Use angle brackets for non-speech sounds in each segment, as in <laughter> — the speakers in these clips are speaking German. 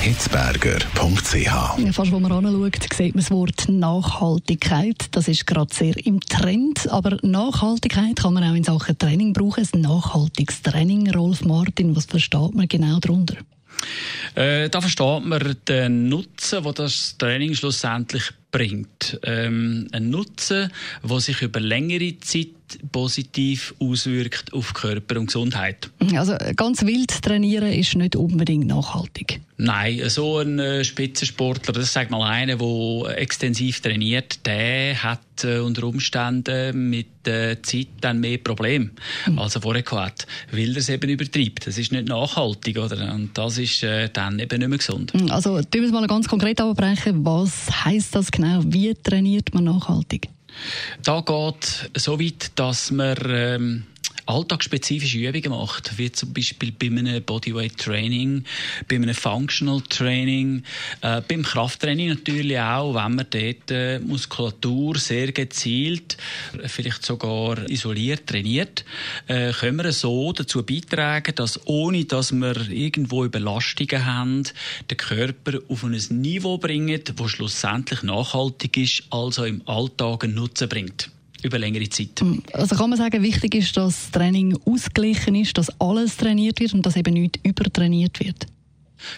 hitzberger.ch. Fast wo man anschaut, sieht man das Wort Nachhaltigkeit. Das ist gerade sehr im Trend. Aber Nachhaltigkeit kann man auch in Sachen Training brauchen. Ein nachhaltiges Training, Rolf Martin, was versteht man genau darunter? Äh, da versteht man den Nutzen, den das Training schlussendlich bringt. Ähm, ein Nutzen, der sich über längere Zeit positiv auswirkt auf Körper und Gesundheit. Also ganz wild trainieren ist nicht unbedingt nachhaltig. Nein, so ein äh, Spitzensportler, das sagt mal einer, der extensiv trainiert, der hat äh, unter Umständen mit der Zeit dann mehr Probleme mhm. als er vorher gehabt, weil er es eben übertreibt. Das ist nicht nachhaltig, oder? Und das ist äh, dann eben nicht mehr gesund. Mhm, also, tun wir es mal ganz konkret abbrechen. Was heißt das genau? Wie trainiert man nachhaltig? Da geht so weit, dass man ähm, alltagsspezifische Übungen macht, wie zum Beispiel bei einem Bodyweight Training, bei einem Functional Training, äh, beim Krafttraining natürlich auch, wenn man dort äh, Muskulatur sehr gezielt, vielleicht sogar isoliert trainiert, äh, können wir so dazu beitragen, dass ohne, dass wir irgendwo Überlastungen haben, den Körper auf ein Niveau bringen, das schlussendlich nachhaltig ist, also im Alltag einen Nutzen bringt über längere Zeit. Hm. Also kann man sagen, wichtig ist, dass das Training ausgeglichen ist, dass alles trainiert wird und dass eben nicht übertrainiert wird?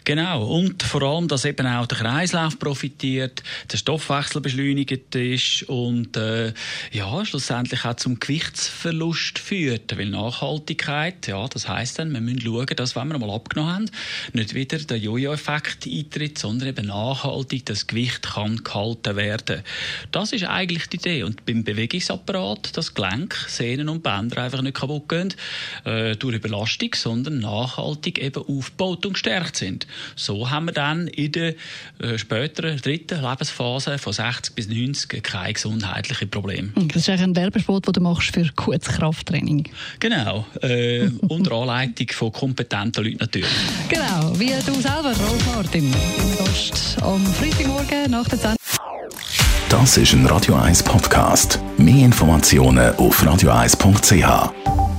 Genau. Und vor allem, dass eben auch der Kreislauf profitiert, der Stoffwechsel beschleunigt ist und äh, ja, schlussendlich auch zum Gewichtsverlust führt. Weil Nachhaltigkeit, ja, das heißt dann, wir müssen schauen, dass, wenn wir mal abgenommen haben, nicht wieder der Jojo-Effekt eintritt, sondern eben nachhaltig das Gewicht kann gehalten werden. Das ist eigentlich die Idee. Und beim Bewegungsapparat, das Gelenk, Sehnen und Bänder einfach nicht kaputt gehen äh, durch Überlastung, sondern nachhaltig eben aufgebaut und gestärkt sind sind. So haben wir dann in der äh, späteren dritten Lebensphase von 60 bis 90 keine gesundheitlichen Probleme. Das ist eigentlich ein Werbesport, den du machst für kurzes Krafttraining. Genau, äh, unter <laughs> Anleitung von kompetenten Leuten natürlich. Genau, wie du selber, Rolf Martin, im Gast am Freitagmorgen nach der 10. Das ist ein Radio 1 Podcast. Mehr Informationen auf radio1.ch.